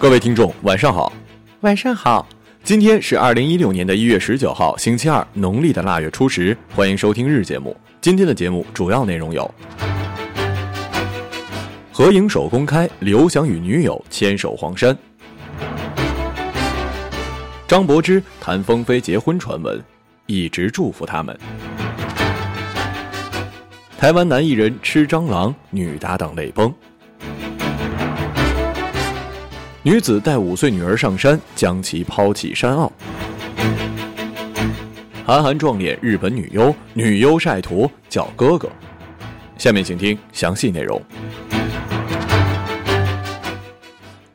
各位听众，晚上好，晚上好。今天是二零一六年的一月十九号，星期二，农历的腊月初十。欢迎收听日节目。今天的节目主要内容有：合影手公开，刘翔与女友牵手黄山；张柏芝、谈风飞结婚传闻，一直祝福他们；台湾男艺人吃蟑螂，女搭档泪崩。女子带五岁女儿上山，将其抛弃山坳。韩寒撞脸日本女优，女优晒图叫哥哥。下面请听详细内容。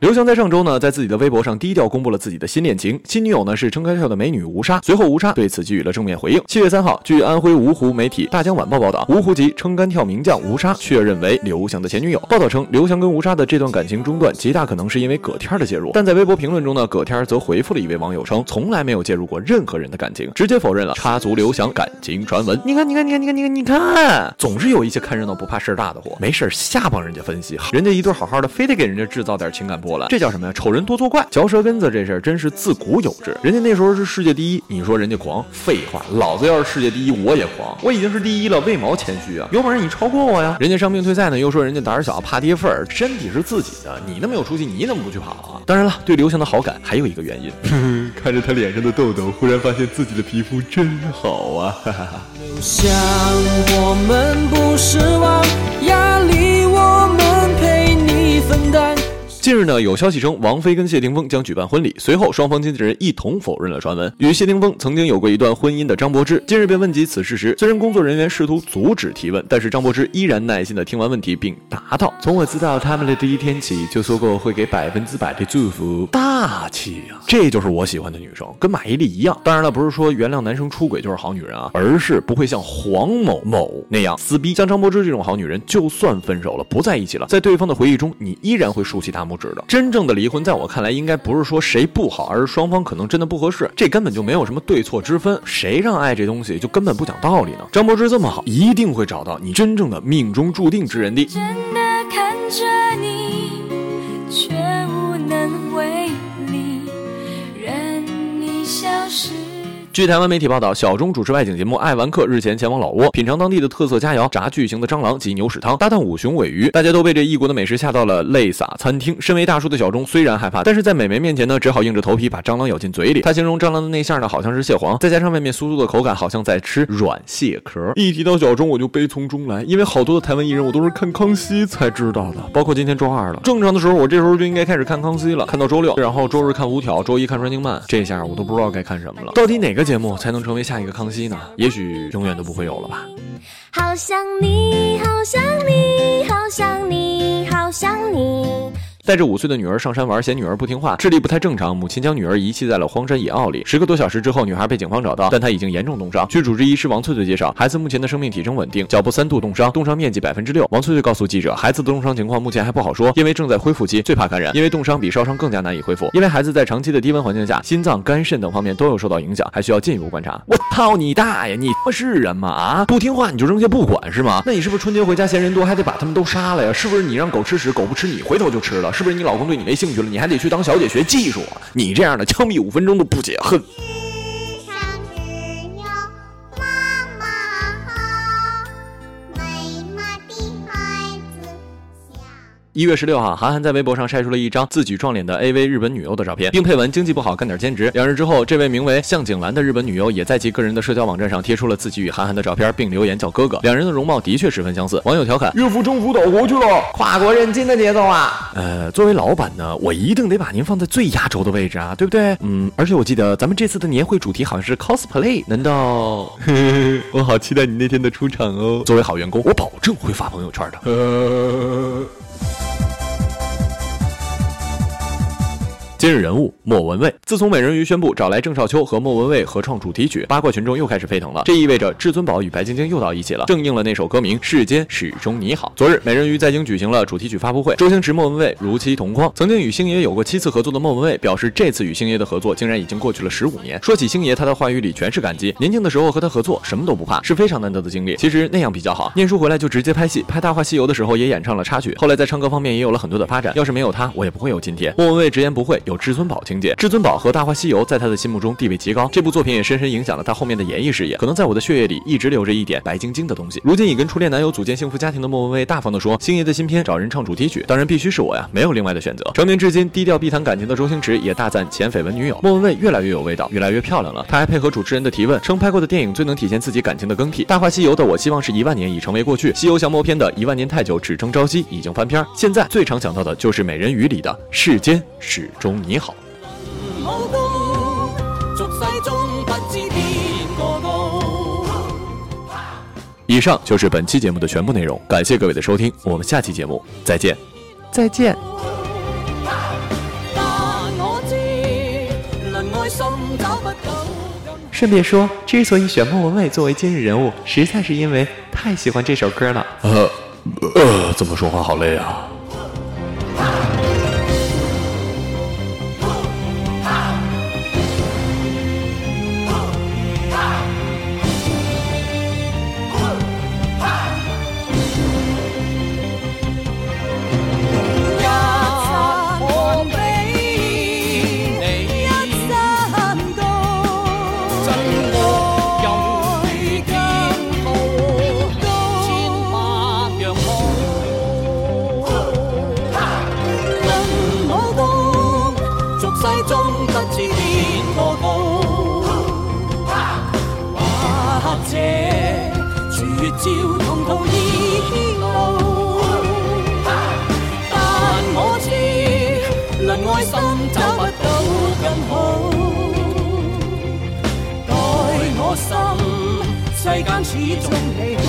刘翔在上周呢，在自己的微博上低调公布了自己的新恋情，新女友呢是撑开跳的美女吴莎。随后，吴莎对此给予了正面回应。七月三号，据安徽芜湖媒体《大江晚报》报道，芜湖籍撑杆跳名将吴莎确认为刘翔的前女友。报道称，刘翔跟吴莎的这段感情中断，极大可能是因为葛天的介入。但在微博评论中呢，葛天则回复了一位网友称，从来没有介入过任何人的感情，直接否认了插足刘翔感情传闻。你看，你看，你看，你看，你看，你看，总是有一些看热闹不怕事儿大的货，没事瞎帮人家分析，人家一对好好的，非得给人家制造点情感波澜，这叫什么呀？丑人多作怪，嚼舌根子这事儿真是自古有之。人家那时候是世界第一，你说人家狂？废话，老子要是世界第一，我也狂。我已经是第一了，为毛谦虚啊？有本事你超过我呀！人家伤病退赛呢，又说人家胆小怕跌份儿，身体是自己的，你那么有出息，你怎么不去跑啊？当然了，对刘翔的好感还有一个原因，看着他脸上的痘痘，忽然发现自己的皮肤真好啊！哈哈哈。刘翔，我们不失望，近日呢，有消息称王菲跟谢霆锋将举办婚礼，随后双方经纪人一同否认了传闻。与谢霆锋曾经有过一段婚姻的张柏芝，近日被问及此事时，虽然工作人员试图阻止提问，但是张柏芝依然耐心的听完问题并答道：“从我知道他们的第一天起，就说过会给百分之百的祝福。”大气啊，这就是我喜欢的女生，跟马伊琍一样。当然了，不是说原谅男生出轨就是好女人啊，而是不会像黄某某那样撕逼。像张柏芝这种好女人，就算分手了，不在一起了，在对方的回忆中，你依然会竖起大拇。指的真正的离婚，在我看来，应该不是说谁不好，而是双方可能真的不合适。这根本就没有什么对错之分，谁让爱这东西就根本不讲道理呢？张柏芝这么好，一定会找到你真正的命中注定之人。的据台湾媒体报道，小钟主持外景节目《爱玩客》，日前前往老挝品尝当地的特色佳肴，炸巨型的蟑螂及牛屎汤，搭档五雄尾鱼，大家都被这异国的美食吓到了，泪洒餐厅。身为大叔的小钟虽然害怕，但是在美眉面前呢，只好硬着头皮把蟑螂咬进嘴里。他形容蟑螂的内馅呢，好像是蟹黄，再加上外面酥酥的口感，好像在吃软蟹壳。一提到小钟，我就悲从中来，因为好多的台湾艺人我都是看康熙才知道的，包括今天周二了。正常的时候，我这时候就应该开始看康熙了，看到周六，然后周日看五挑，周一看阮经漫，这下我都不知道该看什么了。到底哪个节目才能成为下一个康熙呢？也许永远都不会有了吧。好想你，好想你，好想你，好想你。带着五岁的女儿上山玩，嫌女儿不听话，智力不太正常，母亲将女儿遗弃在了荒山野坳里。十个多小时之后，女孩被警方找到，但她已经严重冻伤。据主治医师王翠翠介绍，孩子目前的生命体征稳定，脚部三度冻伤，冻伤面积百分之六。王翠翠告诉记者，孩子的冻伤情况目前还不好说，因为正在恢复期，最怕感染，因为冻伤比烧伤更加难以恢复。因为孩子在长期的低温环境下，心脏、肝肾等方面都有受到影响，还需要进一步观察。我操你大爷，你他妈是人吗？啊，不听话你就扔下不管是吗？那你是不是春节回家嫌人多，还得把他们都杀了呀？是不是你让狗吃屎，狗不吃你，回头就吃了？是不是你老公对你没？兴趣了，你还得去当小姐学技术啊。你这样的枪毙五分钟都不解恨。一月十六号，韩寒在微博上晒出了一张自己撞脸的 AV 日本女优的照片，并配文：“经济不好，干点兼职。”两日之后，这位名为向井兰的日本女优也在其个人的社交网站上贴出了自己与韩寒的照片，并留言叫哥哥。两人的容貌的确十分相似。网友调侃：“岳父征服岛国去了，跨国认亲的节奏啊！”呃，作为老板呢，我一定得把您放在最压轴的位置啊，对不对？嗯，而且我记得咱们这次的年会主题好像是 cosplay，难道？我好期待你那天的出场哦。作为好员工，我保证会发朋友圈的。今日人物莫文蔚。自从美人鱼宣布找来郑少秋和莫文蔚合创主题曲，八卦群众又开始沸腾了。这意味着至尊宝与白晶晶又到一起了，正应了那首歌名“世间始终你好”。昨日，美人鱼在京举行了主题曲发布会，周星驰、莫文蔚如期同框。曾经与星爷有过七次合作的莫文蔚表示，这次与星爷的合作竟然已经过去了十五年。说起星爷，他的话语里全是感激。年轻的时候和他合作，什么都不怕，是非常难得的经历。其实那样比较好，念书回来就直接拍戏，拍《大话西游》的时候也演唱了插曲。后来在唱歌方面也有了很多的发展。要是没有他，我也不会有今天。莫文蔚直言不讳，有至尊宝情节。至尊宝和《大话西游》在他的心目中地位极高，这部作品也深深影响了他后面的演艺事业。可能在我的血液里一直留着一点白晶晶的东西。如今已跟初恋男友组建幸福家庭的莫文蔚大方地说：“星爷的新片找人唱主题曲，当然必须是我呀，没有另外的选择。”成名至今低调避谈感情的周星驰也大赞前绯闻女友莫文蔚越来越有味道，越来越漂亮了。他还配合主持人的提问，称拍过的电影最能体现自己感情的更替。《大话西游》的我希望是一万年已成为过去，《西游降魔篇》的一万年太久只争朝夕已经翻篇。现在最常想到的就是《美人鱼》里的世间始终你好。以上就是本期节目的全部内容，感谢各位的收听，我们下期节目再见，再见。顺便说，之所以选莫文蔚作为今日人物，实在是因为太喜欢这首歌了。呃，呃，怎么说话好累啊？照同途异路，但我知能爱心找不到更好。待我心，世间始终美好。